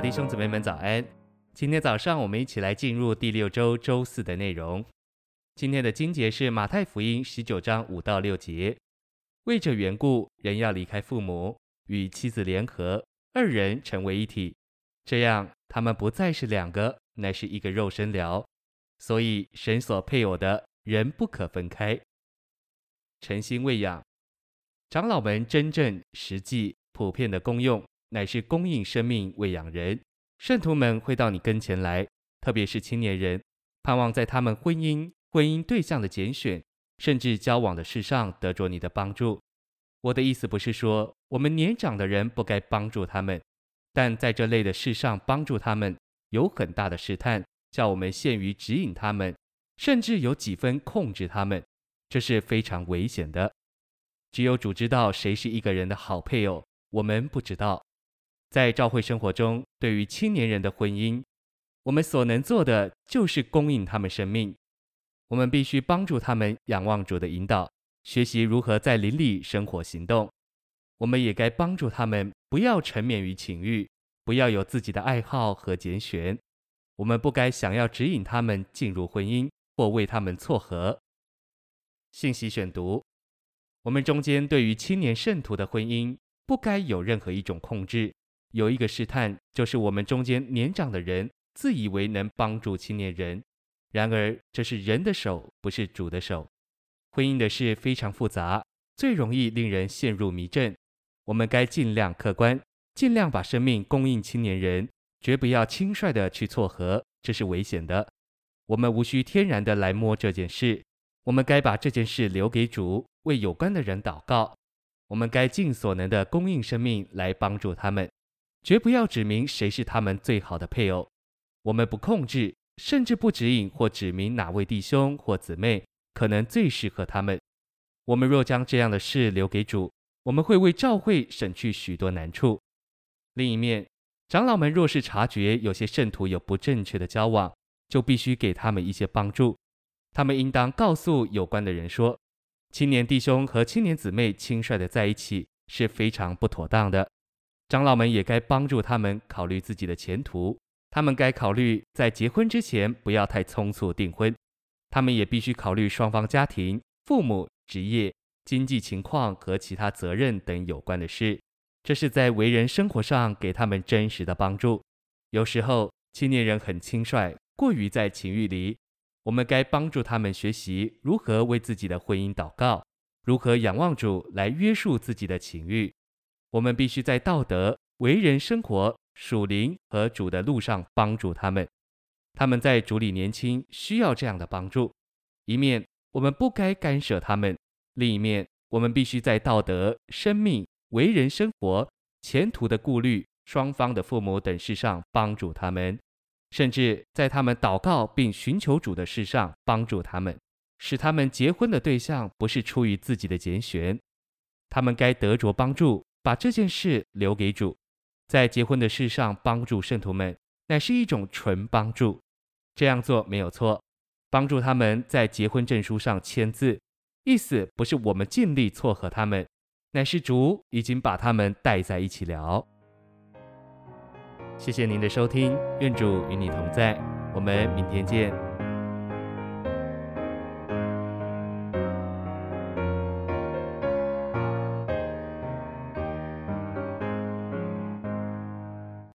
弟兄姊妹们早安！今天早上我们一起来进入第六周周四的内容。今天的经节是马太福音十九章五到六节。为这缘故，人要离开父母，与妻子联合，二人成为一体。这样，他们不再是两个，乃是一个肉身了。所以，神所配偶的，人不可分开。诚心喂养，长老们真正、实际、普遍的功用。乃是供应生命喂养人，圣徒们会到你跟前来，特别是青年人，盼望在他们婚姻、婚姻对象的拣选，甚至交往的事上得着你的帮助。我的意思不是说我们年长的人不该帮助他们，但在这类的事上帮助他们，有很大的试探，叫我们陷于指引他们，甚至有几分控制他们，这是非常危险的。只有主知道谁是一个人的好配偶，我们不知道。在教会生活中，对于青年人的婚姻，我们所能做的就是供应他们生命。我们必须帮助他们仰望主的引导，学习如何在邻里生活行动。我们也该帮助他们不要沉湎于情欲，不要有自己的爱好和拣选。我们不该想要指引他们进入婚姻或为他们撮合。信息选读：我们中间对于青年圣徒的婚姻，不该有任何一种控制。有一个试探，就是我们中间年长的人自以为能帮助青年人，然而这是人的手，不是主的手。婚姻的事非常复杂，最容易令人陷入迷阵。我们该尽量客观，尽量把生命供应青年人，绝不要轻率的去撮合，这是危险的。我们无需天然的来摸这件事，我们该把这件事留给主，为有关的人祷告。我们该尽所能的供应生命来帮助他们。绝不要指明谁是他们最好的配偶，我们不控制，甚至不指引或指明哪位弟兄或姊妹可能最适合他们。我们若将这样的事留给主，我们会为教会省去许多难处。另一面，长老们若是察觉有些圣徒有不正确的交往，就必须给他们一些帮助。他们应当告诉有关的人说，青年弟兄和青年姊妹轻率的在一起是非常不妥当的。长老们也该帮助他们考虑自己的前途，他们该考虑在结婚之前不要太匆促订婚。他们也必须考虑双方家庭、父母、职业、经济情况和其他责任等有关的事。这是在为人生活上给他们真实的帮助。有时候青年人很轻率，过于在情欲里，我们该帮助他们学习如何为自己的婚姻祷告，如何仰望主来约束自己的情欲。我们必须在道德、为人生活、属灵和主的路上帮助他们。他们在主里年轻，需要这样的帮助。一面我们不该干涉他们，另一面我们必须在道德、生命、为人生活、前途的顾虑、双方的父母等事上帮助他们，甚至在他们祷告并寻求主的事上帮助他们，使他们结婚的对象不是出于自己的拣选。他们该得着帮助。把这件事留给主，在结婚的事上帮助圣徒们，乃是一种纯帮助。这样做没有错，帮助他们在结婚证书上签字，意思不是我们尽力撮合他们，乃是主已经把他们带在一起了。谢谢您的收听，愿主与你同在，我们明天见。